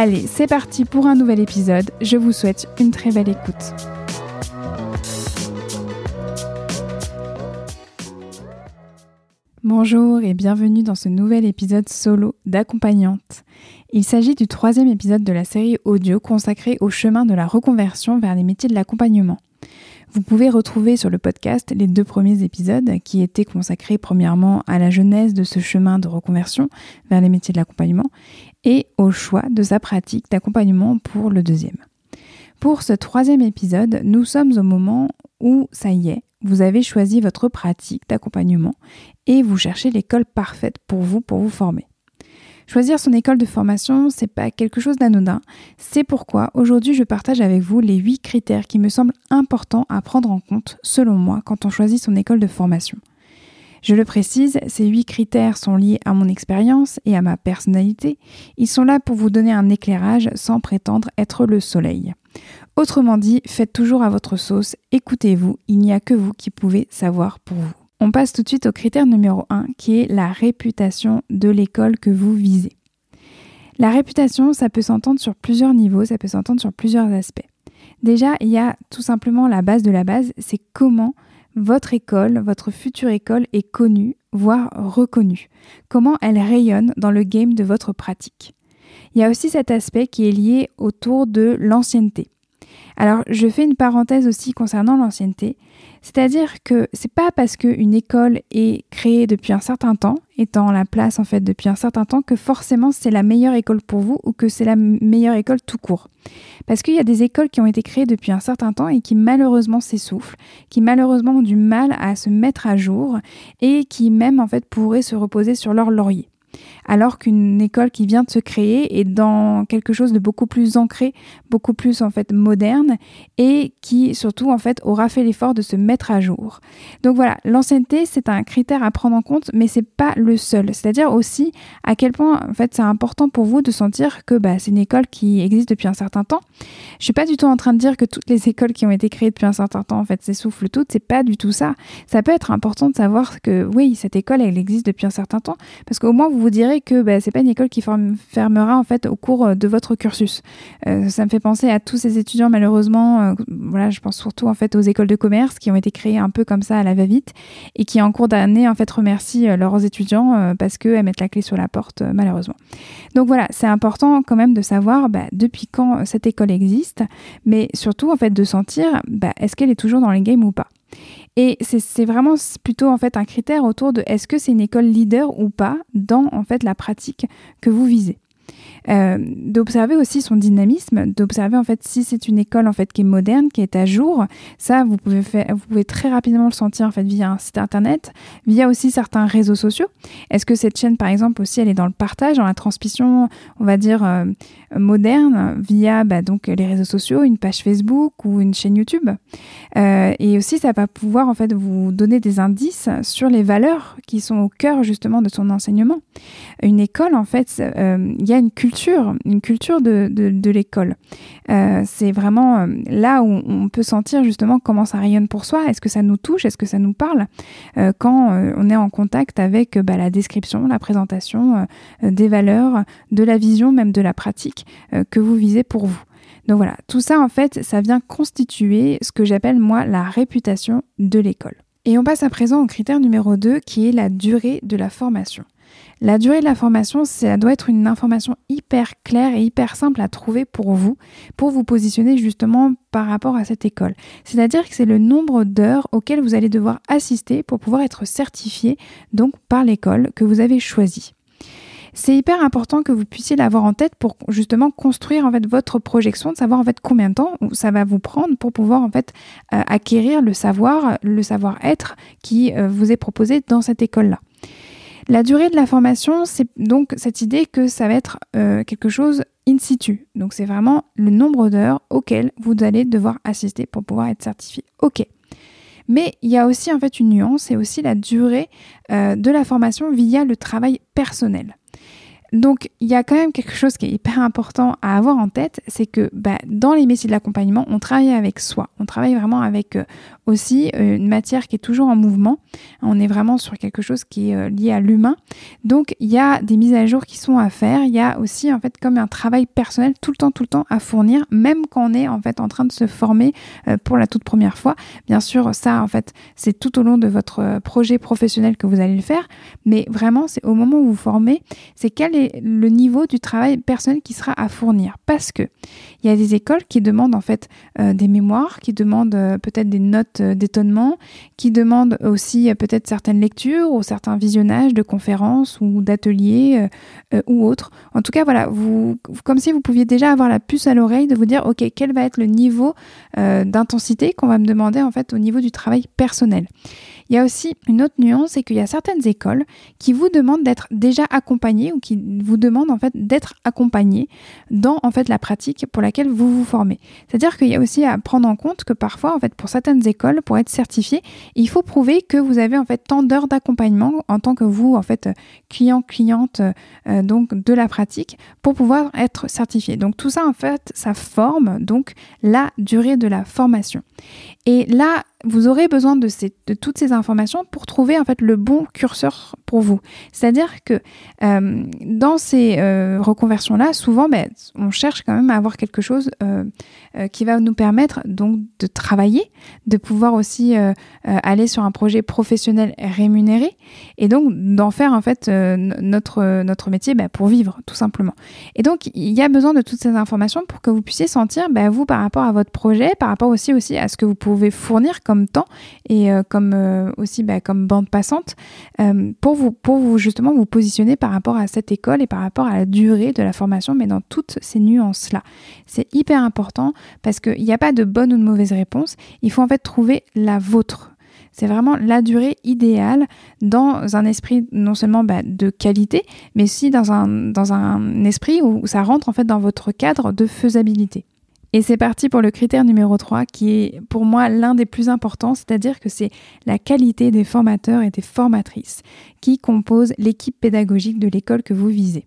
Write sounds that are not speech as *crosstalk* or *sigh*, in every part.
Allez, c'est parti pour un nouvel épisode. Je vous souhaite une très belle écoute. Bonjour et bienvenue dans ce nouvel épisode solo d'accompagnante. Il s'agit du troisième épisode de la série audio consacrée au chemin de la reconversion vers les métiers de l'accompagnement. Vous pouvez retrouver sur le podcast les deux premiers épisodes qui étaient consacrés premièrement à la genèse de ce chemin de reconversion vers les métiers de l'accompagnement et au choix de sa pratique d'accompagnement pour le deuxième. Pour ce troisième épisode, nous sommes au moment où, ça y est, vous avez choisi votre pratique d'accompagnement et vous cherchez l'école parfaite pour vous, pour vous former. Choisir son école de formation, c'est pas quelque chose d'anodin. C'est pourquoi aujourd'hui je partage avec vous les huit critères qui me semblent importants à prendre en compte, selon moi, quand on choisit son école de formation. Je le précise, ces huit critères sont liés à mon expérience et à ma personnalité. Ils sont là pour vous donner un éclairage sans prétendre être le soleil. Autrement dit, faites toujours à votre sauce, écoutez-vous, il n'y a que vous qui pouvez savoir pour vous. On passe tout de suite au critère numéro 1 qui est la réputation de l'école que vous visez. La réputation, ça peut s'entendre sur plusieurs niveaux, ça peut s'entendre sur plusieurs aspects. Déjà, il y a tout simplement la base de la base, c'est comment votre école, votre future école est connue, voire reconnue. Comment elle rayonne dans le game de votre pratique? Il y a aussi cet aspect qui est lié autour de l'ancienneté. Alors, je fais une parenthèse aussi concernant l'ancienneté. C'est-à-dire que c'est pas parce qu'une école est créée depuis un certain temps, étant la place en fait depuis un certain temps, que forcément c'est la meilleure école pour vous ou que c'est la meilleure école tout court. Parce qu'il y a des écoles qui ont été créées depuis un certain temps et qui malheureusement s'essoufflent, qui malheureusement ont du mal à se mettre à jour et qui même en fait pourraient se reposer sur leur laurier alors qu'une école qui vient de se créer est dans quelque chose de beaucoup plus ancré, beaucoup plus en fait moderne et qui surtout en fait aura fait l'effort de se mettre à jour. Donc voilà, l'ancienneté c'est un critère à prendre en compte, mais c'est pas le seul. C'est-à-dire aussi à quel point en fait c'est important pour vous de sentir que bah, c'est une école qui existe depuis un certain temps. Je suis pas du tout en train de dire que toutes les *laughs* écoles qui ont été créées depuis un certain temps en fait s'essoufflent toutes. C'est pas du tout ça. Ça peut être important de savoir que oui cette école elle existe depuis un certain temps parce qu'au moins vous vous direz que bah, c'est pas une école qui fermera en fait au cours euh, de votre cursus. Euh, ça me fait penser à tous ces étudiants malheureusement, euh, voilà, je pense surtout en fait aux écoles de commerce qui ont été créées un peu comme ça à la va-vite et qui en cours d'année en fait remercient leurs étudiants parce qu'elles mettent la clé sur la porte malheureusement. Donc voilà, c'est important quand même de savoir bah, depuis quand cette école existe, mais surtout en fait de sentir bah, est-ce qu'elle est toujours dans les games ou pas. Et c'est vraiment plutôt en fait un critère autour de est-ce que c'est une école leader ou pas dans en fait la pratique que vous visez. Euh, d'observer aussi son dynamisme, d'observer en fait si c'est une école en fait qui est moderne, qui est à jour. Ça, vous pouvez vous pouvez très rapidement le sentir en fait via un site internet, via aussi certains réseaux sociaux. Est-ce que cette chaîne, par exemple, aussi, elle est dans le partage, dans la transmission, on va dire euh, moderne, via bah, donc les réseaux sociaux, une page Facebook ou une chaîne YouTube? Euh, et aussi, ça va pouvoir en fait vous donner des indices sur les valeurs qui sont au cœur justement de son enseignement. Une école, en fait, il y a une culture une culture de, de, l'école. Euh, c'est vraiment euh, là où on peut sentir justement comment ça rayonne pour soi. Est-ce que ça nous touche? Est-ce que ça nous parle? Euh, Quand on est en contact avec bah, la description, la présentation des valeurs, de la vision, même de la pratique que vous visez pour vous. Donc voilà, tout ça en fait, ça vient constituer ce que j'appelle moi la réputation de l'école. Et on passe à présent au critère numéro 2 qui est la durée de la formation. La durée de la formation, ça doit être une information hyper claire et hyper simple à trouver pour vous, pour vous positionner justement par rapport à cette école. C'est-à-dire que c'est le nombre d'heures auxquelles vous allez devoir assister pour pouvoir être certifié donc par l'école que vous avez choisie. C'est hyper important que vous puissiez l'avoir en tête pour justement construire en fait votre projection, de savoir en fait combien de temps ça va vous prendre pour pouvoir en fait euh, acquérir le savoir, le savoir-être qui euh, vous est proposé dans cette école-là. La durée de la formation, c'est donc cette idée que ça va être euh, quelque chose in situ. Donc c'est vraiment le nombre d'heures auxquelles vous allez devoir assister pour pouvoir être certifié. Ok. Mais il y a aussi en fait une nuance, c'est aussi la durée euh, de la formation via le travail personnel. Donc, il y a quand même quelque chose qui est hyper important à avoir en tête, c'est que bah, dans les métiers de l'accompagnement, on travaille avec soi. On travaille vraiment avec euh, aussi euh, une matière qui est toujours en mouvement. On est vraiment sur quelque chose qui est euh, lié à l'humain. Donc, il y a des mises à jour qui sont à faire. Il y a aussi, en fait, comme un travail personnel tout le temps, tout le temps à fournir, même quand on est, en fait, en train de se former pour la toute première fois. Bien sûr, ça, en fait, c'est tout au long de votre projet professionnel que vous allez le faire. Mais vraiment, c'est au moment où vous formez, c'est le niveau du travail personnel qui sera à fournir. Parce que il y a des écoles qui demandent en fait euh, des mémoires, qui demandent euh, peut-être des notes euh, d'étonnement, qui demandent aussi peut-être certaines lectures ou certains visionnages de conférences ou d'ateliers ou autres. En tout cas, voilà, vous, comme si vous pouviez déjà avoir la puce à l'oreille de vous dire, ok, quel va être le niveau d'intensité qu'on va me demander en fait au niveau du travail personnel. Il y a aussi une autre nuance, c'est qu'il y a certaines écoles qui vous demandent d'être déjà accompagné ou qui vous demandent en fait d'être accompagné dans en fait la pratique pour laquelle vous vous formez. C'est-à-dire qu'il y a aussi à prendre en compte que parfois en fait pour certaines écoles pour être certifié, il faut prouver que vous avez en fait tant d'heures d'accompagnement en tant que vous en fait client cliente euh, donc de la pratique pour pouvoir être certifié. Donc tout ça en fait ça forme donc la durée de la formation. Et là vous aurez besoin de, ces, de, toutes ces informations pour trouver en fait le bon curseur pour vous. C'est-à-dire que euh, dans ces euh, reconversions-là, souvent, ben, on cherche quand même à avoir quelque chose euh, qui va nous permettre donc de travailler, de pouvoir aussi aller sur un projet professionnel rémunéré et donc d'en faire en fait notre, notre métier ben, pour vivre tout simplement. Et donc il y a besoin de toutes ces informations pour que vous puissiez sentir ben, vous par rapport à votre projet, par rapport aussi aussi à ce que vous pouvez fournir comme temps et euh, comme euh, aussi bah, comme bande passante euh, pour vous pour vous justement vous positionner par rapport à cette école et par rapport à la durée de la formation, mais dans toutes ces nuances là. C'est hyper important parce qu'il n'y a pas de bonne ou de mauvaise réponse. Il faut en fait trouver la vôtre. C'est vraiment la durée idéale dans un esprit non seulement bah, de qualité, mais aussi dans un, dans un esprit où ça rentre en fait dans votre cadre de faisabilité. Et c'est parti pour le critère numéro 3 qui est pour moi l'un des plus importants, c'est-à-dire que c'est la qualité des formateurs et des formatrices qui composent l'équipe pédagogique de l'école que vous visez.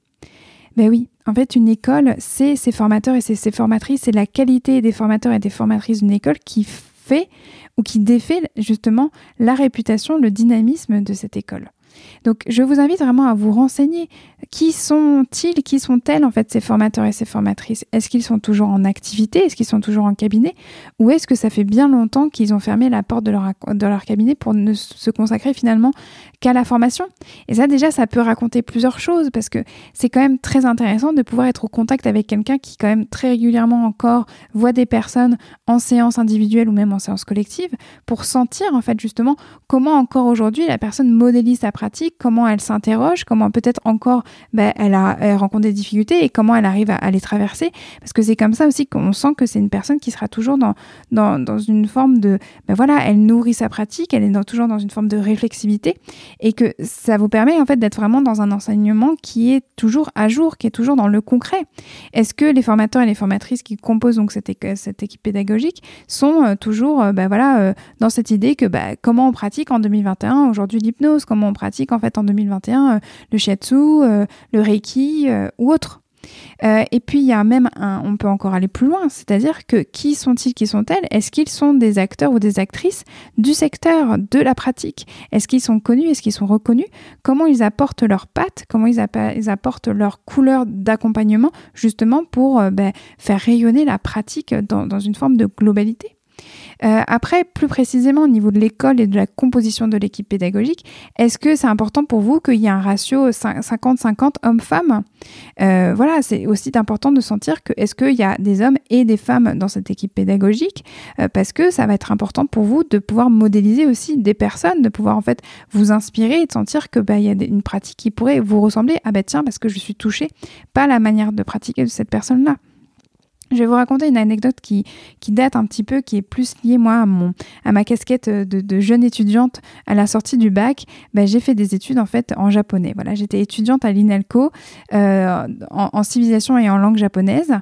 Ben oui, en fait, une école, c'est ses formateurs et ses formatrices, c'est la qualité des formateurs et des formatrices d'une école qui fait ou qui défait justement la réputation, le dynamisme de cette école. Donc je vous invite vraiment à vous renseigner. Qui sont-ils, qui sont-elles en fait ces formateurs et ces formatrices? Est-ce qu'ils sont toujours en activité? Est-ce qu'ils sont toujours en cabinet? Ou est-ce que ça fait bien longtemps qu'ils ont fermé la porte de leur, cabinet pour ne se consacrer finalement qu'à la formation? Et ça déjà, ça peut raconter plusieurs choses parce que c'est quand même très intéressant de pouvoir être au contact avec quelqu'un qui quand même très régulièrement encore voit des personnes en séance individuelle ou même en séance collective pour sentir en fait justement comment encore aujourd'hui la personne modélise sa comment elle s'interroge, comment peut-être encore ben, elle, rencontre des difficultés et comment elle arrive à, les traverser. Parce que c'est comme ça aussi qu'on sent que c'est une personne qui sera toujours dans, une forme de, ben voilà, elle nourrit sa pratique, elle est toujours dans une forme de réflexivité et que ça vous permet en fait d'être vraiment dans un enseignement qui est toujours à jour, qui est toujours dans le concret. Est-ce que les formateurs et les formatrices qui composent donc cette, équipe pédagogique sont euh, toujours ben voilà, euh, dans cette idée que comment on pratique en 2021 aujourd'hui l'hypnose, comment on pratique en fait en 2021 euh, le shiatsu, euh, le reiki euh, ou autre. Et puis il y a même un, on peut encore aller plus loin, c'est-à-dire que qui sont-ils, qui sont-elles? Est-ce qu'ils sont des acteurs ou des actrices du secteur de la pratique? Est-ce qu'ils sont connus? Est-ce qu'ils sont reconnus? Comment ils apportent leur patte Comment ils, apportent leur couleur d'accompagnement justement pour ben, faire rayonner la pratique dans une forme de globalité? Euh, après, plus précisément au niveau de l'école et de la composition de l'équipe pédagogique, est-ce que c'est important pour vous qu'il y ait un ratio 50-50 hommes-femmes? Euh, Voilà, c'est aussi important de sentir que est-ce qu'il y a des hommes et des femmes dans cette équipe pédagogique? Euh, Parce que ça va être important pour vous de pouvoir modéliser aussi des personnes, de pouvoir en fait vous inspirer et de sentir que bah, il y a une pratique qui pourrait vous ressembler. Ah ben tiens, parce que je suis touchée par la manière de pratiquer de cette personne-là. Je vais vous raconter une anecdote qui, qui date un petit peu, qui est plus liée, moi, à, mon, à ma casquette de, jeune étudiante à la sortie du bac. Ben, j'ai fait des études, en fait, en japonais. Voilà, j'étais étudiante à l'INALCO euh, en, civilisation et en langue japonaise.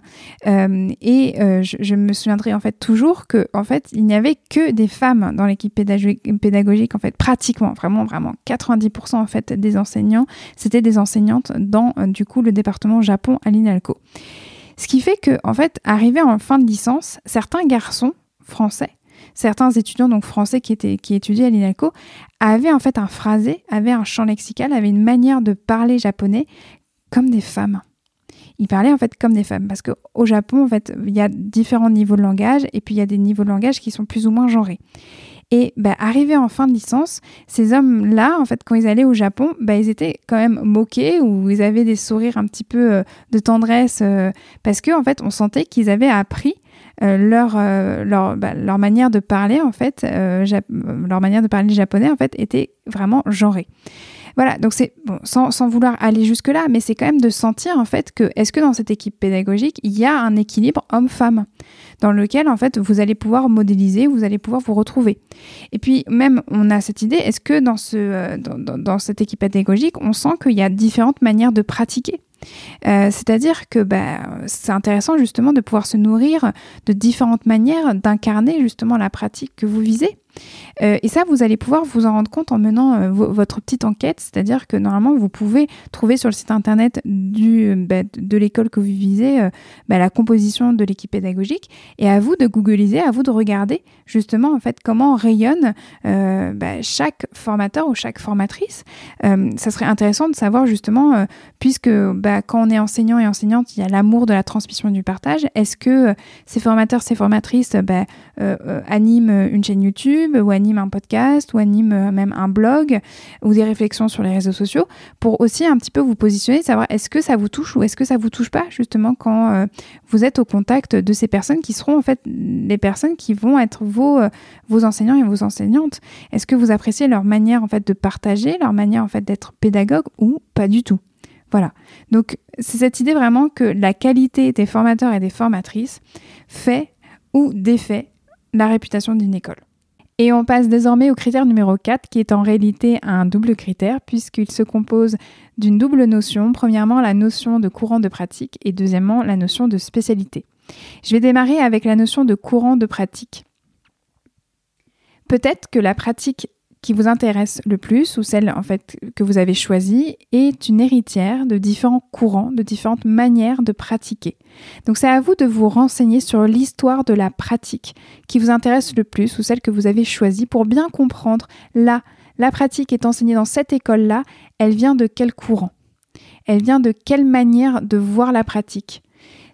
Euh, et euh, je, me souviendrai, en fait, toujours que, en fait, il n'y avait que des femmes dans l'équipe pédagogique, en fait, pratiquement, vraiment, vraiment, 90% en fait des enseignants, c'était des enseignantes dans, du coup, le département Japon à l'INALCO. Ce qui fait que, en fait, arrivé en fin de licence, certains garçons français, certains étudiants donc français qui, qui étudiaient à l'INALCO, avaient en fait un phrasé, avaient un champ lexical, avaient une manière de parler japonais comme des femmes. Ils parlaient en fait comme des femmes parce qu'au Japon, en fait, il y a différents niveaux de langage et puis il y a des niveaux de langage qui sont plus ou moins genrés. Et bah, arrivés en fin de licence, ces hommes-là, en fait, quand ils allaient au Japon, bah, ils étaient quand même moqués ou ils avaient des sourires un petit peu euh, de tendresse euh, parce que en fait, on sentait qu'ils avaient appris euh, leur, leur, bah, leur, manière de parler, en fait, leur manière de parler japonais, en fait, était vraiment genrée. Voilà, donc c'est bon, sans, vouloir aller jusque-là, mais c'est quand même de sentir en fait que est-ce que dans cette équipe pédagogique, il y a un équilibre homme-femme dans lequel en fait vous allez pouvoir modéliser, vous allez pouvoir vous retrouver. Et puis même on a cette idée, est-ce que dans, euh, cette équipe pédagogique, on sent qu'il y a différentes manières de pratiquer? Euh, c'est-à-dire que bah, c'est intéressant justement de pouvoir se nourrir de différentes manières d'incarner justement la pratique que vous visez. Euh, et ça, vous allez pouvoir vous en rendre compte en menant euh, votre petite enquête, c'est-à-dire que normalement, vous pouvez trouver sur le site internet bah, de l'école que vous visez bah, la composition de l'équipe pédagogique, et à vous de googliser, à vous de regarder justement en fait comment rayonne chaque formateur ou chaque formatrice. ça serait intéressant de savoir justement, puisque bah, quand on est enseignant et enseignante, il y a l'amour de la transmission et du partage. Est-ce que euh, ces formateurs, ces formatrices bah, euh, euh, animent une chaîne YouTube? Ou animent un podcast ou animent même un blog ou des réflexions sur les réseaux sociaux pour aussi un petit peu vous positionner, savoir est-ce que ça vous touche ou est-ce que ça vous touche pas justement quand vous êtes au contact de ces personnes qui seront en fait les personnes qui vont être vos, vos enseignants et vos enseignantes. Est-ce que vous appréciez leur manière en fait de partager, leur manière en fait d'être pédagogue ou pas du tout? Voilà. Donc, c'est cette idée vraiment que la qualité des formateurs et des formatrices fait ou défait la réputation d'une école. Et on passe désormais au critère numéro 4, qui est en réalité un double critère, puisqu'il se compose d'une double notion. Premièrement, la notion de courant de pratique et deuxièmement, la notion de spécialité. Je vais démarrer avec la notion de courant de pratique. Peut-être que la pratique qui vous intéresse le plus ou celle en fait que vous avez choisie est une héritière de différents courants, de différentes manières de pratiquer. Donc c'est à vous de vous renseigner sur l'histoire de la pratique qui vous intéresse le plus ou celle que vous avez choisie pour bien comprendre là la pratique est enseignée dans cette école-là, elle vient de quel courant? Elle vient de quelle manière de voir la pratique?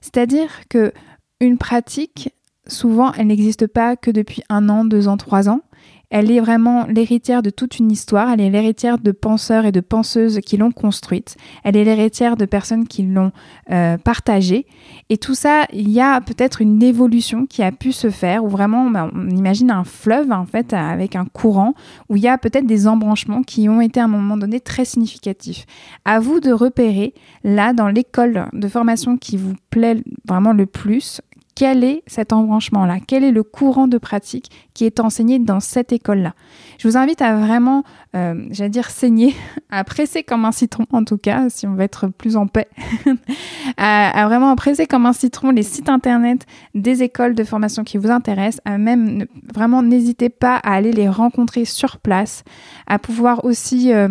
C'est-à-dire que une pratique, souvent, elle n'existe pas que depuis un an, deux ans, trois ans. Elle est vraiment l'héritière de toute une histoire, elle est l'héritière de penseurs et de penseuses qui l'ont construite, elle est l'héritière de personnes qui l'ont euh, partagée. Et tout ça, il y a peut-être une évolution qui a pu se faire, où vraiment bah, on imagine un fleuve en fait avec un courant, où il y a peut-être des embranchements qui ont été à un moment donné très significatifs. À vous de repérer là dans l'école de formation qui vous plaît vraiment le plus, quel est cet embranchement-là? Quel est le courant de pratique qui est enseigné dans cette école-là? Je vous invite à vraiment, euh, j'allais dire saigner, à presser comme un citron en tout cas, si on veut être plus en paix, *laughs* à, vraiment presser comme un citron les sites internet des écoles de formation qui vous intéressent, à même vraiment n'hésitez pas à aller les rencontrer sur place, à pouvoir aussi euh,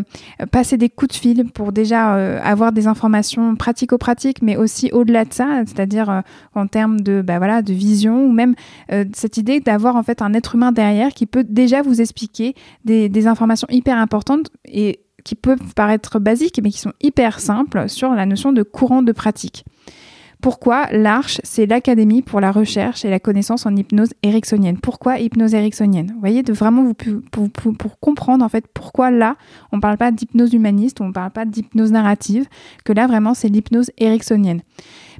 passer des coups de fil pour déjà euh, avoir des informations pratico-pratiques, mais aussi au-delà de ça, c'est-à-dire en termes de bah, voilà, de vision ou même cette idée d'avoir en fait un être humain derrière qui peut déjà vous expliquer des, informations hyper importantes et qui peuvent paraître basiques mais qui sont hyper simples sur la notion de courant de pratique. Pourquoi l'Arche, c'est l'Académie pour la recherche et la connaissance en hypnose ericksonienne? Pourquoi hypnose ericksonienne? Vous voyez, de vraiment vous, pour, comprendre en fait pourquoi là, on ne parle pas d'hypnose humaniste, on ne parle pas d'hypnose narrative, que là vraiment c'est l'hypnose ericksonienne.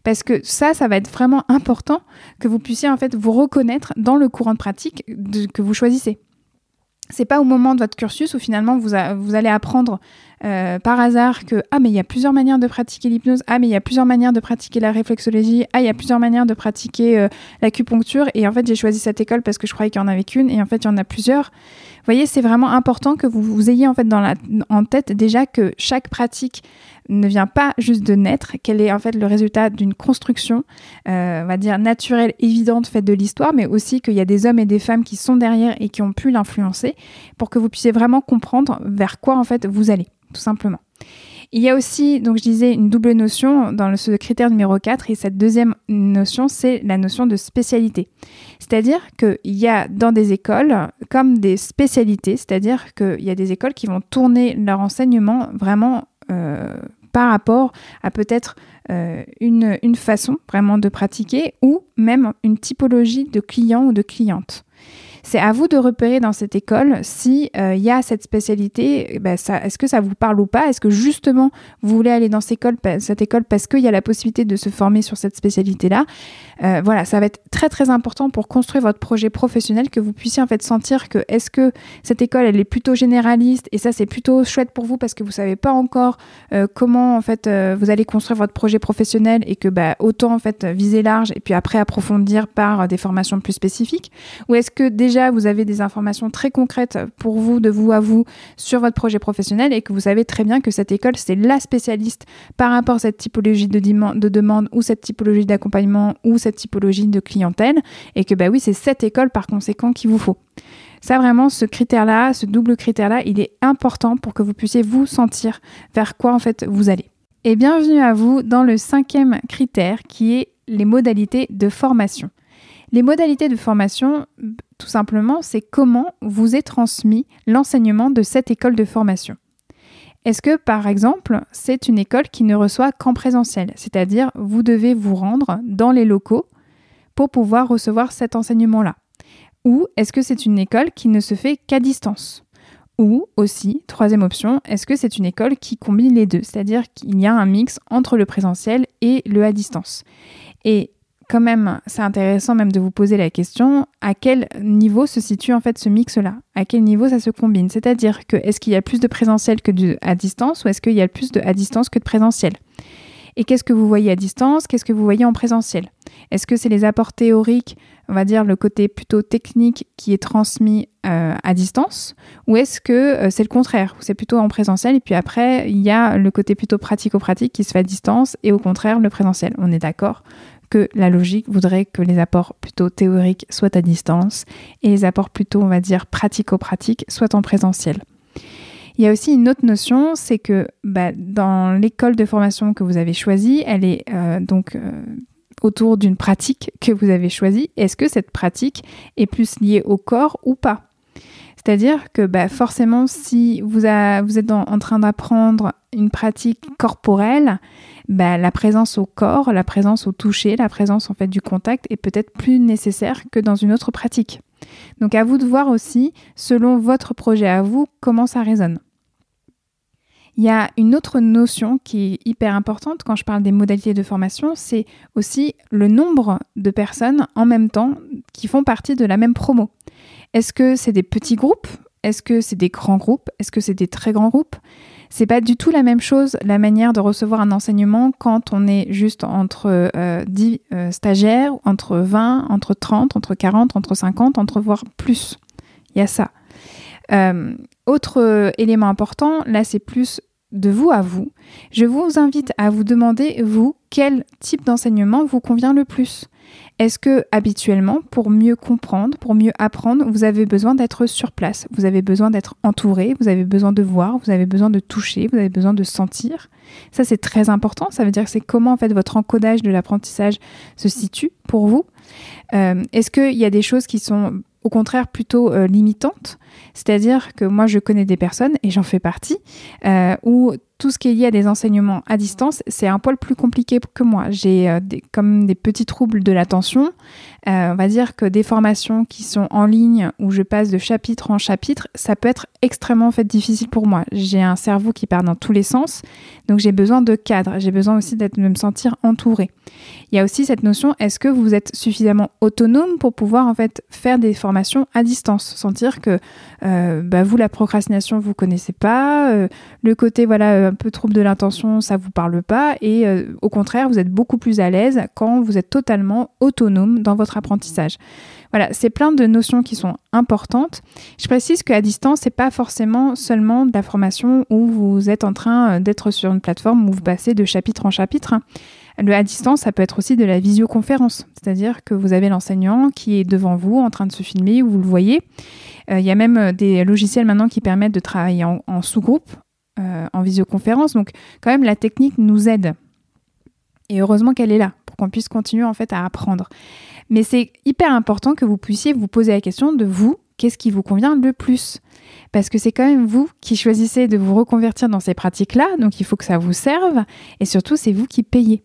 Parce que ça, ça va être vraiment important que vous puissiez en fait vous reconnaître dans le courant de pratique que vous choisissez. C'est pas au moment de votre cursus où finalement vous, allez apprendre euh, par hasard que ah mais il y a plusieurs manières de pratiquer l'hypnose, ah mais il y a plusieurs manières de pratiquer la réflexologie, ah il y a plusieurs manières de pratiquer euh, l'acupuncture et en fait j'ai choisi cette école parce que je croyais qu'il y en avait qu'une et en fait il y en a plusieurs. Vous voyez, c'est vraiment important que vous, vous ayez en fait en tête déjà que chaque pratique ne vient pas juste de naître, qu'elle est en fait le résultat d'une construction, euh, on va dire naturelle, évidente, faite de l'histoire, mais aussi qu'il y a des hommes et des femmes qui sont derrière et qui ont pu l'influencer, pour que vous puissiez vraiment comprendre vers quoi en fait vous allez, tout simplement. Il y a aussi, donc je disais, une double notion dans ce critère numéro 4, et cette deuxième notion, c'est la notion de spécialité. C'est-à-dire qu'il y a dans des écoles comme des spécialités, c'est-à-dire qu'il y a des écoles qui vont tourner leur enseignement vraiment par rapport à peut-être euh, une, une, façon vraiment de pratiquer ou même une typologie de client ou de cliente. C'est à vous de repérer dans cette école si il euh, y a cette spécialité, eh ben, est-ce que ça vous parle ou pas? Est-ce que justement vous voulez aller dans cette école, cette école parce qu'il y a la possibilité de se former sur cette spécialité-là? Euh, Voilà, ça va être très très important pour construire votre projet professionnel que vous puissiez en fait sentir que est-ce que cette école elle est plutôt généraliste et ça c'est plutôt chouette pour vous parce que vous savez pas encore euh, comment en fait vous allez construire votre projet professionnel et que bah, autant en fait viser large et puis après approfondir par des formations plus spécifiques? Ou est-ce que déjà vous avez des informations très concrètes pour vous, de vous à vous, sur votre projet professionnel et que vous savez très bien que cette école, c'est la spécialiste par rapport à cette typologie de, de demande ou cette typologie d'accompagnement ou cette typologie de clientèle et que bah oui, c'est cette école par conséquent qu'il vous faut. Ça vraiment, ce critère-là, ce double critère-là, il est important pour que vous puissiez vous sentir vers quoi en fait vous allez. Et bienvenue à vous dans le cinquième critère qui est les modalités de formation. Les modalités de formation, tout simplement, c'est comment vous est transmis l'enseignement de cette école de formation. Est-ce que, par exemple, c'est une école qui ne reçoit qu'en présentiel, c'est-à-dire vous devez vous rendre dans les locaux pour pouvoir recevoir cet enseignement-là. Ou est-ce que c'est une école qui ne se fait qu'à distance? Ou aussi, troisième option, est-ce que c'est une école qui combine les deux, c'est-à-dire qu'il y a un mix entre le présentiel et le à distance quand même, c'est intéressant même de vous poser la question à quel niveau se situe en fait ce mix-là? À quel niveau ça se combine? C'est-à-dire que est-ce qu'il y a plus de présentiel que de à distance ou est-ce qu'il y a plus de à distance que de présentiel? Et qu'est-ce que vous voyez à distance? Qu'est-ce que vous voyez en présentiel? Est-ce que c'est les apports théoriques, on va dire le côté plutôt technique qui est transmis euh, à distance? Ou est-ce que euh, c'est le contraire? C'est plutôt en présentiel et puis après il y a le côté plutôt pratico-pratique qui se fait à distance et au contraire le présentiel. On est d'accord? La logique voudrait que les apports plutôt théoriques soient à distance et les apports plutôt, on va dire, pratico-pratiques soient en présentiel. Il y a aussi une autre notion, c'est que bah, dans l'école de formation que vous avez choisie, elle est euh, donc euh, autour d'une pratique que vous avez choisie. Est-ce que cette pratique est plus liée au corps ou pas? C'est-à-dire que bah, forcément, si vous, êtes en train d'apprendre une pratique corporelle, bah, la présence au corps, la présence au toucher, la présence en fait du contact est peut-être plus nécessaire que dans une autre pratique. Donc à vous de voir aussi, selon votre projet à vous, comment ça résonne. Il y a une autre notion qui est hyper importante quand je parle des modalités de formation, c'est aussi le nombre de personnes en même temps qui font partie de la même promo. Est-ce que c'est des petits groupes? Est-ce que c'est des grands groupes? Est-ce que c'est des très grands groupes? C'est pas du tout la même chose la manière de recevoir un enseignement quand on est juste entre 10 stagiaires, entre 20, entre 30, entre 40, entre 50, entre voire plus. Il y a ça. autre élément important, là c'est plus de vous à vous, je vous invite à vous demander, vous, quel type d'enseignement vous convient le plus. Est-ce que habituellement, pour mieux comprendre, pour mieux apprendre, vous avez besoin d'être sur place, vous avez besoin d'être entouré, vous avez besoin de voir, vous avez besoin de toucher, vous avez besoin de sentir? Ça, c'est très important. Ça veut dire que c'est comment en fait votre encodage de l'apprentissage se situe pour vous. Euh, est-ce qu'il y a des choses qui sont au contraire plutôt euh, limitantes? C'est-à-dire que moi, je connais des personnes, et j'en fais partie, euh, où tout ce qui est lié à des enseignements à distance, c'est un poil plus compliqué que moi. J'ai euh, comme des petits troubles de l'attention. Euh, on va dire que des formations qui sont en ligne, où je passe de chapitre en chapitre, ça peut être extrêmement fait difficile pour moi. J'ai un cerveau qui part dans tous les sens, donc j'ai besoin de cadre. J'ai besoin aussi de me sentir entourée. Il y a aussi cette notion est-ce que vous êtes suffisamment autonome pour pouvoir en fait faire des formations à distance, sentir que euh, bah, vous la procrastination vous connaissez pas, le côté voilà un peu trouble de l'intention ça vous parle pas et euh, au contraire vous êtes beaucoup plus à l'aise quand vous êtes totalement autonome dans votre apprentissage. Voilà, c'est plein de notions qui sont importantes. Je précise qu'à distance, c'est pas forcément seulement de la formation où vous êtes en train d'être sur une plateforme où vous passez de chapitre en chapitre. Le à distance, ça peut être aussi de la visioconférence, c'est-à-dire que vous avez l'enseignant qui est devant vous en train de se filmer, vous le voyez. Euh, il y a même euh, des logiciels maintenant qui permettent de travailler en, sous-groupe, euh, en visioconférence. Donc quand même, la technique nous aide. Et heureusement qu'elle est là pour qu'on puisse continuer en fait à apprendre. Mais c'est hyper important que vous puissiez vous poser la question de vous, qu'est-ce qui vous convient le plus? Parce que c'est quand même vous qui choisissez de vous reconvertir dans ces pratiques-là, donc il faut que ça vous serve, et surtout c'est vous qui payez.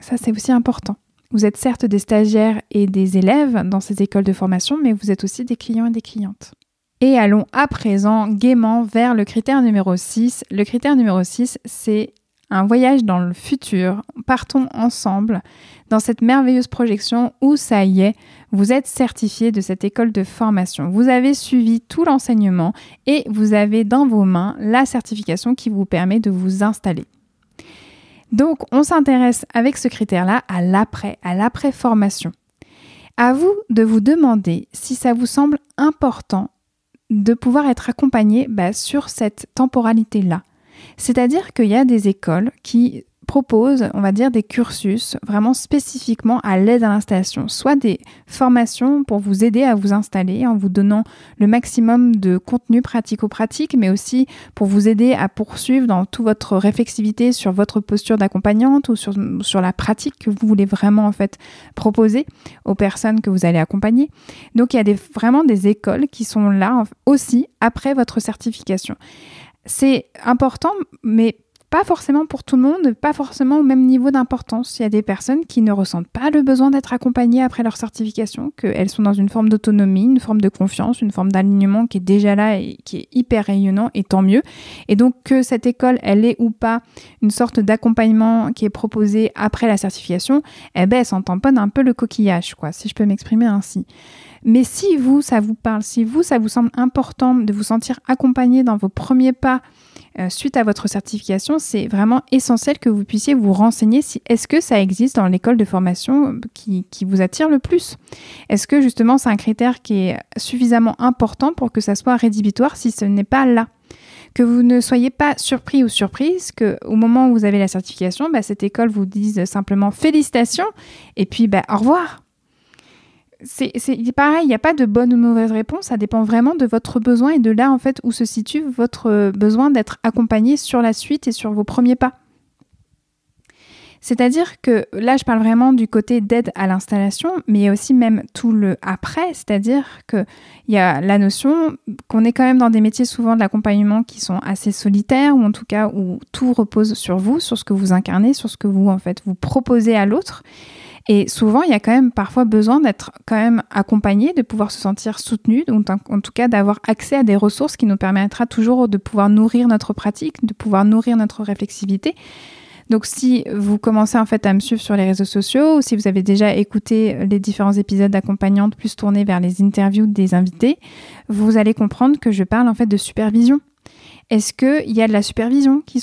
Ça, c'est aussi important. Vous êtes certes des stagiaires et des élèves dans ces écoles de formation, mais vous êtes aussi des clients et des clientes. Et allons à présent gaiement vers le critère numéro 6. Le critère numéro 6, c'est un voyage dans le futur. Partons ensemble dans cette merveilleuse projection où ça y est, vous êtes certifié de cette école de formation. Vous avez suivi tout l'enseignement et vous avez dans vos mains la certification qui vous permet de vous installer. Donc, on s'intéresse avec ce critère-là à l'après, à l'après-formation. À vous de vous demander si ça vous semble important de pouvoir être accompagné bah, sur cette temporalité-là. C'est-à-dire qu'il y a des écoles qui propose, on va dire, des cursus vraiment spécifiquement à l'aide à l'installation, soit des formations pour vous aider à vous installer en vous donnant le maximum de contenu pratico-pratique, mais aussi pour vous aider à poursuivre dans toute votre réflexivité sur votre posture d'accompagnante ou sur, la pratique que vous voulez vraiment en fait proposer aux personnes que vous allez accompagner. Donc il y a vraiment des écoles qui sont là aussi après votre certification. C'est important, mais pas forcément pour tout le monde, pas forcément au même niveau d'importance. Il y a des personnes qui ne ressentent pas le besoin d'être accompagnées après leur certification, qu'elles sont dans une forme d'autonomie, une forme de confiance, une forme d'alignement qui est déjà là et qui est hyper rayonnant, et tant mieux. Et donc que cette école, elle est ou pas une sorte d'accompagnement qui est proposé après la certification, eh ben, elle s'en tamponne un peu le coquillage, quoi, si je peux m'exprimer ainsi. Mais si vous, ça vous parle, si vous, ça vous semble important de vous sentir accompagné dans vos premiers pas euh, suite à votre certification, c'est vraiment essentiel que vous puissiez vous renseigner si est-ce que ça existe dans l'école de formation qui, qui vous attire le plus? Est-ce que justement c'est un critère qui est suffisamment important pour que ça soit rédhibitoire si ce n'est pas là? Que vous ne soyez pas surpris ou surprise que au moment où vous avez la certification, bah, cette école vous dise simplement félicitations et puis bah, au revoir c'est pareil, il n'y a pas de bonne ou mauvaise réponse, ça dépend vraiment de votre besoin et de là en fait où se situe votre besoin d'être accompagné sur la suite et sur vos premiers pas. C'est-à-dire que là, je parle vraiment du côté d'aide à l'installation, mais aussi même tout le après, c'est-à-dire qu'il y a la notion qu'on est quand même dans des métiers souvent de l'accompagnement qui sont assez solitaires, ou en tout cas où tout repose sur vous, sur ce que vous incarnez, sur ce que vous en fait vous proposez à l'autre. Et souvent, il y a quand même parfois besoin d'être quand même accompagné, de pouvoir se sentir soutenu, donc en tout cas d'avoir accès à des ressources qui nous permettra toujours de pouvoir nourrir notre pratique, de pouvoir nourrir notre réflexivité. Donc si vous commencez en fait à me suivre sur les réseaux sociaux ou si vous avez déjà écouté les différents épisodes d'accompagnante plus tournés vers les interviews des invités, vous allez comprendre que je parle en fait de supervision. Est-ce qu'il y a de la supervision qui,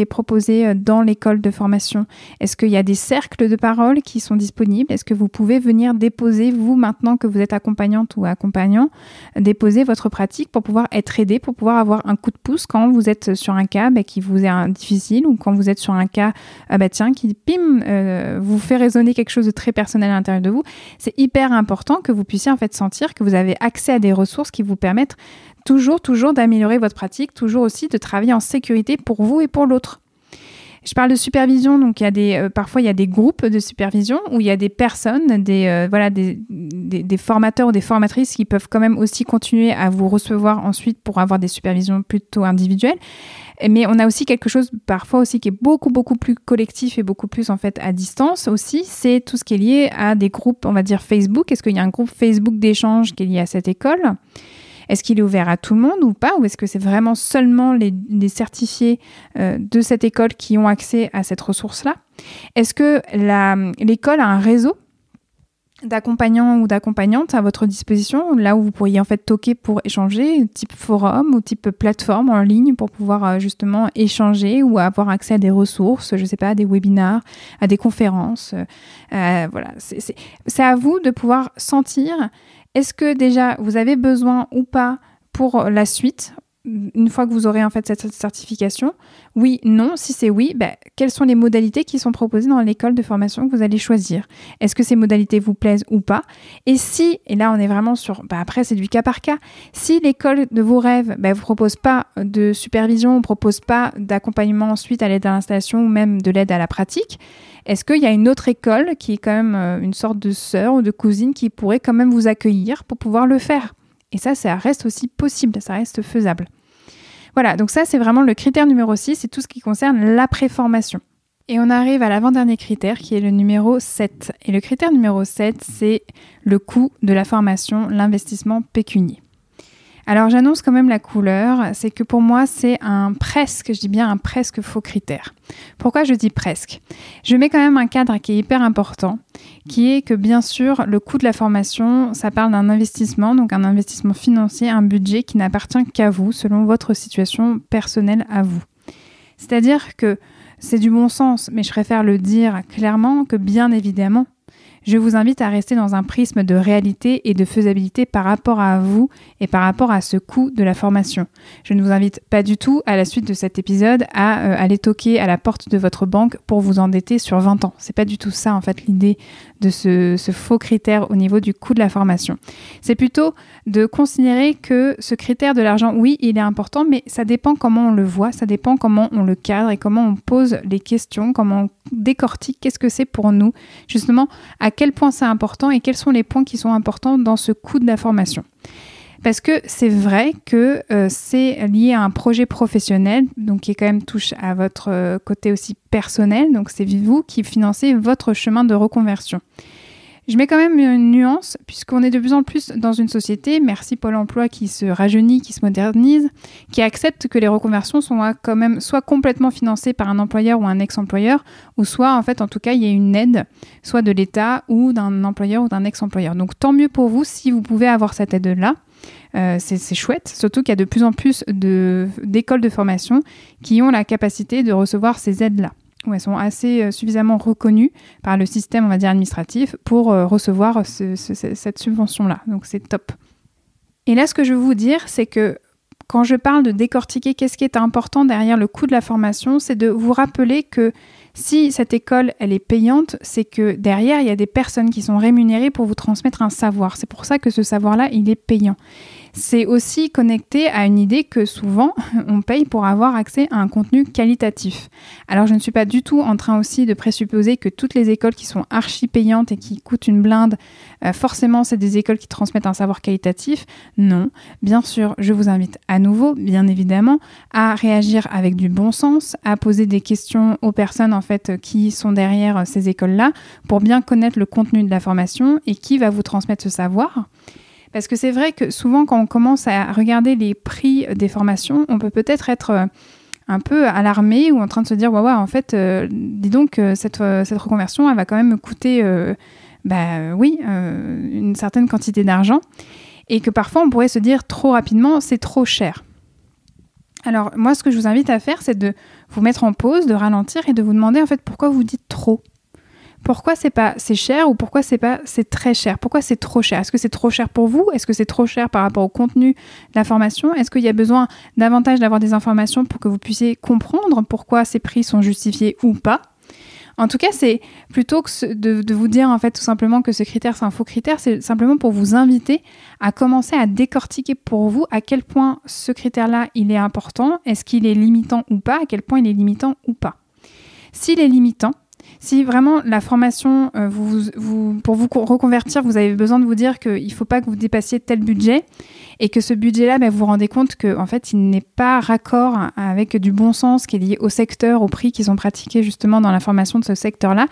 est proposée euh, dans l'école de formation? Est-ce qu'il y a des cercles de parole qui sont disponibles? Est-ce que vous pouvez venir déposer, vous maintenant que vous êtes accompagnante ou accompagnant, déposer votre pratique pour pouvoir être aidé, pour pouvoir avoir un coup de pouce quand vous êtes sur un cas bah, qui vous est difficile ou quand vous êtes sur un cas ah bah qui pim, euh, vous fait résonner quelque chose de très personnel à l'intérieur de vous? C'est hyper important que vous puissiez en fait sentir que vous avez accès à des ressources qui vous permettent toujours, toujours d'améliorer votre pratique, toujours aussi de travailler en sécurité pour vous et pour l'autre. Je parle de supervision, donc il y a des, euh, parfois il y a des groupes de supervision où il y a des personnes, des, euh, voilà, des, des, formateurs ou des formatrices qui peuvent quand même aussi continuer à vous recevoir ensuite pour avoir des supervisions plutôt individuelles. Mais on a aussi quelque chose parfois aussi qui est beaucoup beaucoup plus collectif et beaucoup plus en fait à distance aussi. C'est tout ce qui est lié à des groupes, on va dire Facebook. Est-ce qu'il y a un groupe Facebook d'échange qui est lié à cette école? Est-ce qu'il est ouvert à tout le monde ou pas Ou est-ce que c'est vraiment seulement les, certifiés euh, de cette école qui ont accès à cette ressource-là? Est-ce que l'école a un réseau d'accompagnants ou d'accompagnantes à votre disposition, là où vous pourriez en fait toquer pour échanger, type forum ou type plateforme en ligne pour pouvoir euh, justement échanger ou avoir accès à des ressources, je sais pas, à des webinars, à des conférences. Euh, voilà, c'est à vous de pouvoir sentir est-ce que déjà vous avez besoin ou pas pour la suite une fois que vous aurez en fait cette certification Oui, non. Si c'est oui, ben, quelles sont les modalités qui sont proposées dans l'école de formation que vous allez choisir? Est-ce que ces modalités vous plaisent ou pas? Et si, et là on est vraiment sur, ben, après c'est du cas par cas, si l'école de vos rêves ne ben, vous propose pas de supervision, ne propose pas d'accompagnement ensuite à l'aide à l'installation ou même de l'aide à la pratique, est-ce qu'il y a une autre école qui est quand même euh, une sorte de sœur ou de cousine qui pourrait quand même vous accueillir pour pouvoir le faire? Et ça, ça reste aussi possible, ça reste faisable. Voilà, donc ça, c'est vraiment le critère numéro 6, c'est tout ce qui concerne l'après-formation. Et on arrive à l'avant-dernier critère qui est le numéro 7. Et le critère numéro 7, c'est le coût de la formation, l'investissement pécunier. Alors j'annonce quand même la couleur, c'est que pour moi c'est un presque, je dis bien un presque faux critère. Pourquoi je dis presque? Je mets quand même un cadre qui est hyper important, qui est que bien sûr le coût de la formation, ça parle d'un investissement, donc un investissement financier, un budget qui n'appartient qu'à vous, selon votre situation personnelle à vous. C'est-à-dire que c'est du bon sens, mais je préfère le dire clairement que bien évidemment, je vous invite à rester dans un prisme de réalité et de faisabilité par rapport à vous et par rapport à ce coût de la formation. Je ne vous invite pas du tout, à la suite de cet épisode, à euh, aller toquer à la porte de votre banque pour vous endetter sur 20 ans. C'est pas du tout ça, en fait, l'idée de ce, faux critère au niveau du coût de la formation. C'est plutôt de considérer que ce critère de l'argent, oui, il est important, mais ça dépend comment on le voit, ça dépend comment on le cadre et comment on pose les questions, comment on décortique qu'est-ce que c'est pour nous, justement, à quel point c'est important et quels sont les points qui sont importants dans ce coût de la formation. Parce que c'est vrai que euh, c'est lié à un projet professionnel, donc qui quand même touche à votre euh, côté aussi personnel, donc c'est vous qui financez votre chemin de reconversion. Je mets quand même une nuance, puisqu'on est de plus en plus dans une société, merci Pôle emploi, qui se rajeunit, qui se modernise, qui accepte que les reconversions sont quand même soit complètement financées par un employeur ou un ex-employeur, ou soit, en fait, en tout cas, il y a une aide, soit de l'État ou d'un employeur ou d'un ex-employeur. Donc tant mieux pour vous si vous pouvez avoir cette aide-là. Euh, c'est chouette, surtout qu'il y a de plus en plus d'écoles de formation qui ont la capacité de recevoir ces aides-là où elles sont assez euh, suffisamment reconnues par le système, on va dire, administratif pour euh, recevoir cette subvention-là. Donc c'est top. Et là, ce que je veux vous dire, c'est que quand je parle de décortiquer qu'est-ce qui est important derrière le coût de la formation, c'est de vous rappeler que si cette école, elle est payante, c'est que derrière, il y a des personnes qui sont rémunérées pour vous transmettre un savoir. C'est pour ça que ce savoir-là, il est payant c'est aussi connecté à une idée que souvent *laughs* on paye pour avoir accès à un contenu qualitatif. Alors je ne suis pas du tout en train aussi de présupposer que toutes les écoles qui sont archi payantes et qui coûtent une blinde, euh, forcément c'est des écoles qui transmettent un savoir qualitatif. Non, bien sûr, je vous invite à nouveau, bien évidemment, à réagir avec du bon sens, à poser des questions aux personnes en fait qui sont derrière ces écoles-là pour bien connaître le contenu de la formation et qui va vous transmettre ce savoir. Parce que c'est vrai que souvent, quand on commence à regarder les prix des formations, on peut peut-être être euh, un peu alarmé ou en train de se dire ouais en fait, euh, dis donc, euh, cette, cette reconversion, elle va quand même me coûter, bah oui, une certaine quantité d'argent. Et que parfois, on pourrait se dire trop rapidement, c'est trop cher. Alors moi, ce que je vous invite à faire, c'est de vous mettre en pause, de ralentir et de vous demander en fait pourquoi vous dites trop. Pourquoi c'est pas cher ou pourquoi c'est pas c'est très cher? Pourquoi c'est trop cher? Est-ce que c'est trop cher pour vous? Est-ce que c'est trop cher par rapport au contenu de l'information Est-ce qu'il y a besoin davantage d'avoir des informations pour que vous puissiez comprendre pourquoi ces prix sont justifiés ou pas? En tout cas, c'est plutôt que de, vous dire en fait tout simplement que ce critère c'est un faux critère, c'est simplement pour vous inviter à commencer à décortiquer pour vous à quel point ce critère-là il est important, est-ce qu'il est limitant ou pas, à quel point il est limitant ou pas. S'il est limitant, si vraiment la formation, euh, pour vous reconvertir, vous avez besoin de vous dire qu'il ne faut pas que vous dépassiez tel budget et que ce budget-là, ben, vous vous rendez compte qu'en en fait, il n'est pas raccord avec du bon sens qui est lié au secteur, au prix qu'ils ont pratiqué justement dans la formation de ce secteur-là,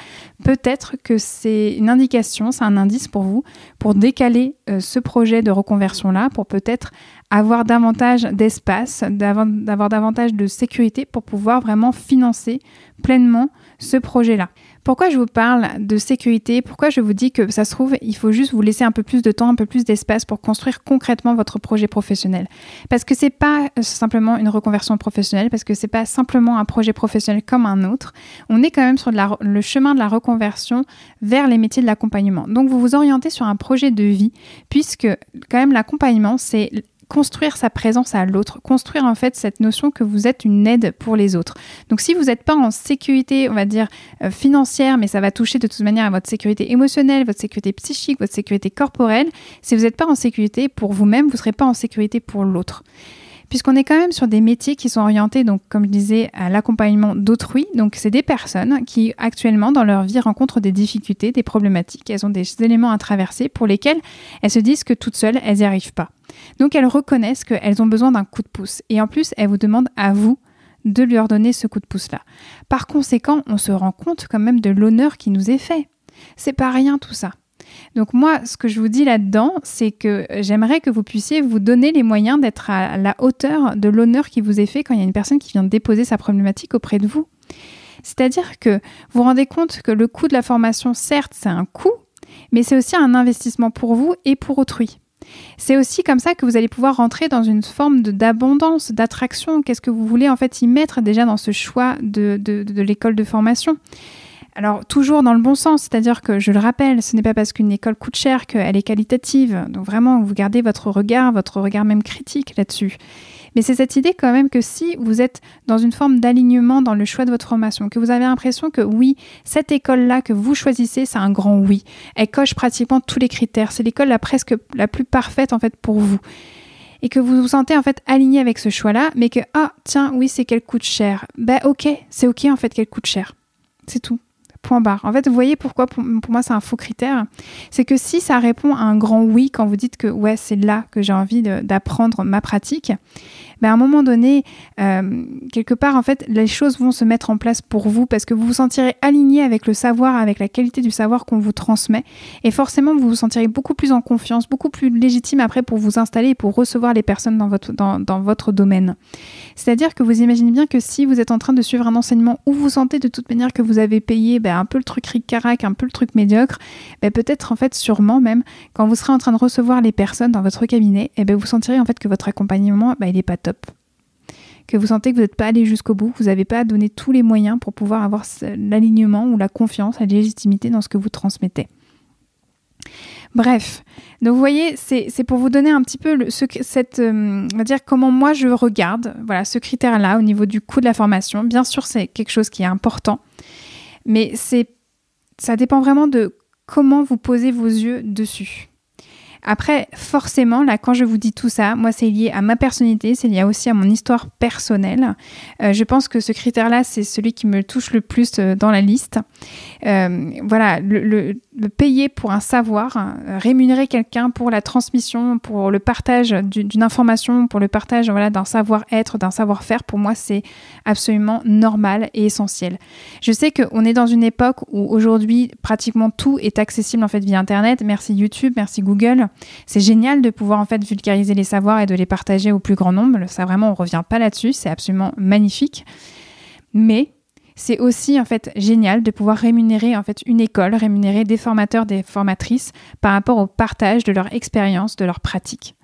peut-être que c'est une indication, c'est un indice pour vous pour décaler euh, ce projet de reconversion-là, pour peut-être avoir davantage d'espace, d'avoir davantage de sécurité pour pouvoir vraiment financer pleinement ce projet-là. Pourquoi je vous parle de sécurité? Pourquoi je vous dis que ça se trouve, il faut juste vous laisser un peu plus de temps, un peu plus d'espace pour construire concrètement votre projet professionnel Parce que c'est pas simplement une reconversion professionnelle, parce que c'est pas simplement un projet professionnel comme un autre. On est quand même sur le chemin de la reconversion vers les métiers de l'accompagnement. Donc vous vous orientez sur un projet de vie, puisque quand même l'accompagnement, c'est construire sa présence à l'autre, construire en fait cette notion que vous êtes une aide pour les autres. Donc si vous n'êtes pas en sécurité, on va dire euh, financière, mais ça va toucher de toute manière à votre sécurité émotionnelle, votre sécurité psychique, votre sécurité corporelle, si vous n'êtes pas en sécurité pour vous-même, vous ne serez pas en sécurité pour l'autre puisqu'on est quand même sur des métiers qui sont orientés, donc comme je disais, à l'accompagnement d'autrui. Donc c'est des personnes qui actuellement dans leur vie rencontrent des difficultés, des problématiques, elles ont des éléments à traverser pour lesquels elles se disent que toutes seules, elles n'y arrivent pas. Donc elles reconnaissent qu'elles ont besoin d'un coup de pouce. Et en plus, elles vous demandent à vous de leur donner ce coup de pouce-là. Par conséquent, on se rend compte quand même de l'honneur qui nous est fait. C'est pas rien tout ça. Donc moi, ce que je vous dis là-dedans, c'est que j'aimerais que vous puissiez vous donner les moyens d'être à la hauteur de l'honneur qui vous est fait quand il y a une personne qui vient de déposer sa problématique auprès de vous. C'est-à-dire que vous vous rendez compte que le coût de la formation, certes, c'est un coût, mais c'est aussi un investissement pour vous et pour autrui. C'est aussi comme ça que vous allez pouvoir rentrer dans une forme d'abondance, d'attraction. Qu'est-ce que vous voulez en fait y mettre déjà dans ce choix de, de l'école de formation? Alors toujours dans le bon sens, c'est-à-dire que je le rappelle, ce n'est pas parce qu'une école coûte cher qu'elle est qualitative. Donc vraiment, vous gardez votre regard, votre regard même critique là-dessus. Mais c'est cette idée quand même que si vous êtes dans une forme d'alignement dans le choix de votre formation, que vous avez l'impression que oui, cette école-là que vous choisissez, c'est un grand oui. Elle coche pratiquement tous les critères. C'est l'école la presque la plus parfaite en fait pour vous et que vous vous sentez en fait aligné avec ce choix-là, mais que ah tiens oui c'est qu'elle coûte cher. Ben ok, c'est ok en fait qu'elle coûte cher. C'est tout. Point. En fait, vous voyez pourquoi pour, moi c'est un faux critère. C'est que si ça répond à un grand oui quand vous dites que ouais, c'est là que j'ai envie d'apprendre ma pratique, ben à un moment donné, euh, quelque part, en fait, les choses vont se mettre en place pour vous parce que vous vous sentirez aligné avec le savoir, avec la qualité du savoir qu'on vous transmet. Et forcément, vous vous sentirez beaucoup plus en confiance, beaucoup plus légitime après pour vous installer et pour recevoir les personnes dans votre, dans, dans votre domaine. C'est-à-dire que vous imaginez bien que si vous êtes en train de suivre un enseignement où vous sentez de toute manière que vous avez payé ben, un peu le truc ric-carac, un peu le truc médiocre, ben, peut-être en fait sûrement même quand vous serez en train de recevoir les personnes dans votre cabinet, et eh ben, vous sentirez en fait que votre accompagnement ben, il n'est pas top que vous sentez que vous n'êtes pas allé jusqu'au bout, que vous n'avez pas donné tous les moyens pour pouvoir avoir l'alignement ou la confiance, la légitimité dans ce que vous transmettez. Bref, donc vous voyez, c'est pour vous donner un petit peu le, ce, cette, euh, dire comment moi je regarde, voilà, ce critère-là au niveau du coût de la formation. Bien sûr, c'est quelque chose qui est important, mais c'est, ça dépend vraiment de comment vous posez vos yeux dessus. Après, forcément, là, quand je vous dis tout ça, moi, c'est lié à ma personnalité, c'est lié aussi à mon histoire personnelle. Euh, je pense que ce critère-là, c'est celui qui me touche le plus euh, dans la liste. Euh, voilà, le, payer pour un savoir, rémunérer quelqu'un pour la transmission, pour le partage d'une information, pour le partage voilà, d'un savoir-être, d'un savoir-faire, pour moi, c'est absolument normal et essentiel. Je sais qu'on est dans une époque où aujourd'hui, pratiquement tout est accessible en fait via Internet. Merci YouTube, merci Google. C'est génial de pouvoir en fait vulgariser les savoirs et de les partager au plus grand nombre. Ça vraiment, on revient pas là-dessus. C'est absolument magnifique. Mais c'est aussi en fait génial de pouvoir rémunérer en fait une école, rémunérer des formateurs, des formatrices par rapport au partage de leur expérience, de leur pratique.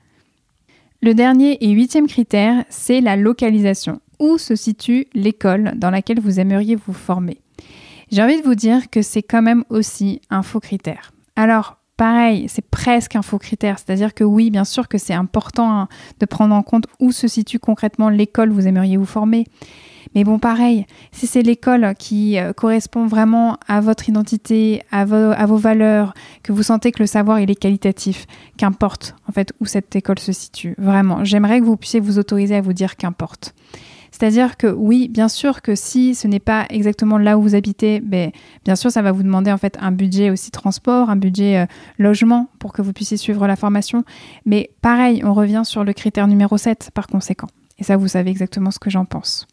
Le dernier et huitième critère, c'est la localisation. Où se situe l'école dans laquelle vous aimeriez vous former? J'ai envie de vous dire que c'est quand même aussi un faux critère. Alors, pareil, c'est presque un faux critère. C'est-à-dire que oui, bien sûr que c'est important hein, de prendre en compte où se situe concrètement l'école où vous aimeriez vous former. Mais bon, pareil, si c'est l'école qui euh, correspond vraiment à votre identité, à vos, valeurs, que vous sentez que le savoir est qualitatif, qu'importe en fait où cette école se situe. Vraiment, j'aimerais que vous puissiez vous autoriser à vous dire qu'importe. C'est-à-dire que oui, bien sûr que si ce n'est pas exactement là où vous habitez, ben, bien sûr, ça va vous demander en fait un budget aussi transport, un budget euh, logement pour que vous puissiez suivre la formation. Mais pareil, on revient sur le critère numéro 7 par conséquent. Et ça, vous savez exactement ce que j'en pense.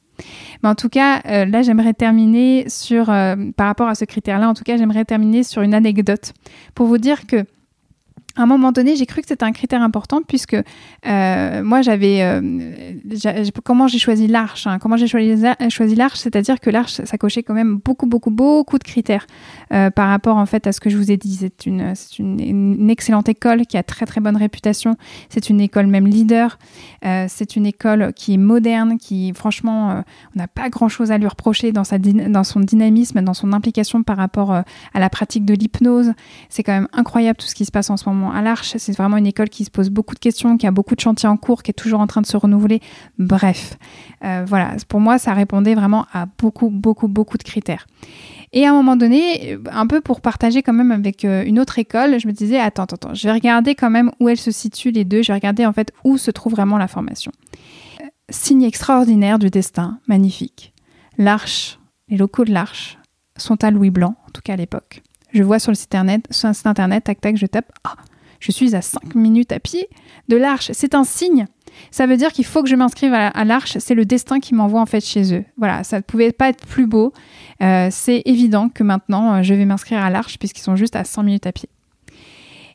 Mais en tout cas, euh, là, j'aimerais terminer sur, euh, par rapport à ce critère-là, en tout cas, j'aimerais terminer sur une anecdote pour vous dire que à un moment donné, j'ai cru que c'était un critère important puisque euh, moi, j'avais comment j'ai choisi l'arche. Hein. comment j'ai choisi, l'arche, c'est-à-dire que l'arche, ça cochait quand même beaucoup, beaucoup, beaucoup de critères par rapport en fait à ce que je vous ai dit. C'est une, une, excellente école qui a très très bonne réputation. C'est une école même leader. c'est une école qui est moderne, qui franchement on n'a pas grand-chose à lui reprocher dans, sa dans son dynamisme, dans son implication par rapport euh, à la pratique de l'hypnose. C'est quand même incroyable tout ce qui se passe en ce moment à l'Arche. C'est vraiment une école qui se pose beaucoup de questions, qui a beaucoup de chantiers en cours, qui est toujours en train de se renouveler. Bref, euh, voilà, pour moi, ça répondait vraiment à beaucoup, beaucoup, beaucoup de critères. Et à un moment donné, un peu pour partager quand même avec euh, une autre école, je me disais, attends, attends, attends, je vais regarder quand même où elles se situent les deux, je vais regarder en fait où se trouve vraiment la formation signe extraordinaire du destin, magnifique. L'arche, les locaux de l'arche sont à Louis Blanc, en tout cas à l'époque. Je vois sur le site internet, sur internet, tac tac, je tape, ah, je suis à 5 minutes à pied de l'arche. C'est un signe. Ça veut dire qu'il faut que je m'inscrive à, l'arche. C'est le destin qui m'envoie en fait chez eux. Voilà, ça ne pouvait pas être plus beau. Euh, c'est évident que maintenant, euh, je vais m'inscrire à l'arche puisqu'ils sont juste à 100 minutes à pied.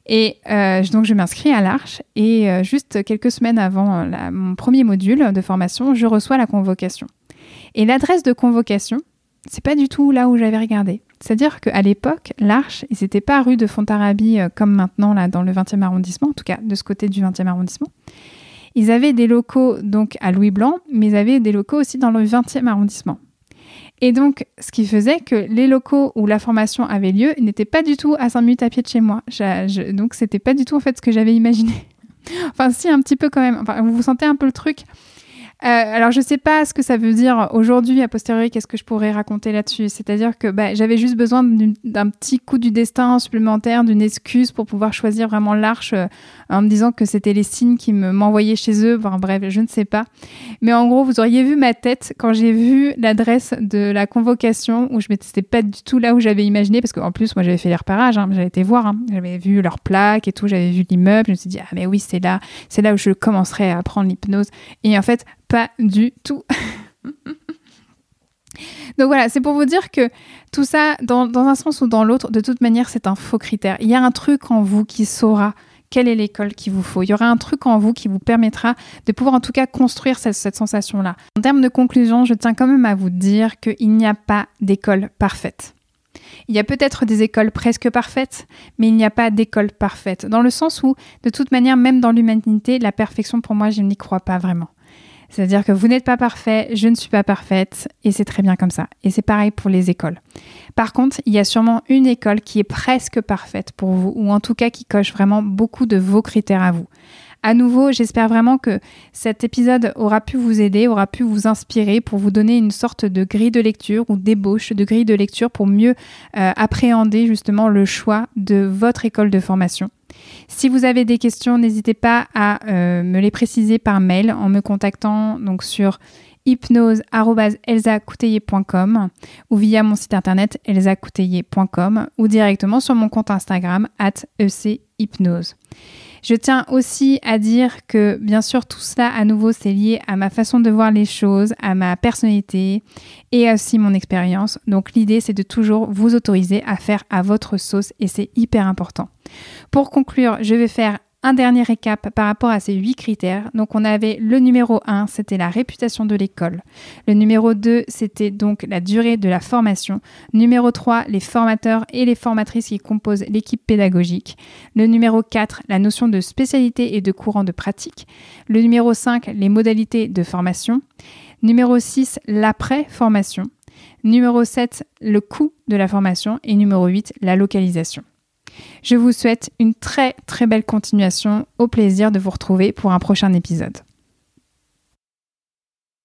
Et euh, donc je m'inscris à l'Arche et juste quelques semaines avant mon premier module de formation, je reçois la convocation. Et l'adresse de convocation, c'est pas du tout là où j'avais regardé. C'est-à-dire qu'à l'époque, l'Arche, ils n'étaient pas rue de Fontarabie comme maintenant là dans le 20e arrondissement, en tout cas de ce côté du 20e arrondissement. Ils avaient des locaux donc à Louis Blanc, mais ils avaient des locaux aussi dans le 20e arrondissement. Et donc, ce qui faisait que les locaux où la formation avait lieu n'étaient pas du tout à 5 minutes à pied de chez moi. Je, donc, c'était pas du tout en fait ce que j'avais imaginé. *laughs* enfin, si, un petit peu quand même. Enfin, vous sentez un peu le truc. Euh, alors, je ne sais pas ce que ça veut dire aujourd'hui, a posteriori, qu'est-ce que je pourrais raconter là-dessus. C'est-à-dire que bah, j'avais juste besoin d'un petit coup du destin supplémentaire, d'une excuse pour pouvoir choisir vraiment l'arche euh, en me disant que c'était les signes qui m'envoyaient chez eux. Enfin, bref, je ne sais pas. Mais en gros, vous auriez vu ma tête quand j'ai vu l'adresse de la convocation où je m'étais pas du tout là où j'avais imaginé parce qu'en plus, moi, j'avais fait les reparages, hein, j'avais été voir, hein. j'avais vu leurs plaques et tout, j'avais vu l'immeuble. Je me suis dit, ah, mais oui, c'est là, c'est là où je commencerai à apprendre l'hypnose. Et en fait, pas du tout. *laughs* Donc voilà, c'est pour vous dire que tout ça, dans, un sens ou dans l'autre, de toute manière, c'est un faux critère. Il y a un truc en vous qui saura quelle est l'école qu'il vous faut. Il y aura un truc en vous qui vous permettra de pouvoir en tout cas construire cette, cette sensation-là. En termes de conclusion, je tiens quand même à vous dire qu'il n'y a pas d'école parfaite. Il y a peut-être des écoles presque parfaites, mais il n'y a pas d'école parfaite. Dans le sens où, de toute manière, même dans l'humanité, la perfection, pour moi, je n'y crois pas vraiment. C'est-à-dire que vous n'êtes pas parfait, je ne suis pas parfaite, et c'est très bien comme ça. Et c'est pareil pour les écoles. Par contre, il y a sûrement une école qui est presque parfaite pour vous, ou en tout cas qui coche vraiment beaucoup de vos critères à vous. À nouveau, j'espère vraiment que cet épisode aura pu vous aider, aura pu vous inspirer pour vous donner une sorte de grille de lecture ou d'ébauche de grille de lecture pour mieux euh, appréhender justement le choix de votre école de formation. Si vous avez des questions, n'hésitez pas à euh, me les préciser par mail en me contactant donc sur hypnose.elsacouteiller.com ou via mon site internet elsacouteiller.com ou directement sur mon compte Instagram at echypnose. Je tiens aussi à dire que bien sûr tout ça à nouveau c'est lié à ma façon de voir les choses, à ma personnalité et aussi mon expérience. Donc l'idée c'est de toujours vous autoriser à faire à votre sauce et c'est hyper important. Pour conclure, je vais faire un dernier récap par rapport à ces huit critères. Donc on avait le numéro 1, c'était la réputation de l'école. Le numéro 2, c'était donc la durée de la formation. Numéro 3, les formateurs et les formatrices qui composent l'équipe pédagogique. Le numéro 4, la notion de spécialité et de courant de pratique. Le numéro 5, les modalités de formation. Numéro 6, l'après-formation. Numéro 7, le coût de la formation. Et numéro 8, la localisation. Je vous souhaite une très très belle continuation. Au plaisir de vous retrouver pour un prochain épisode.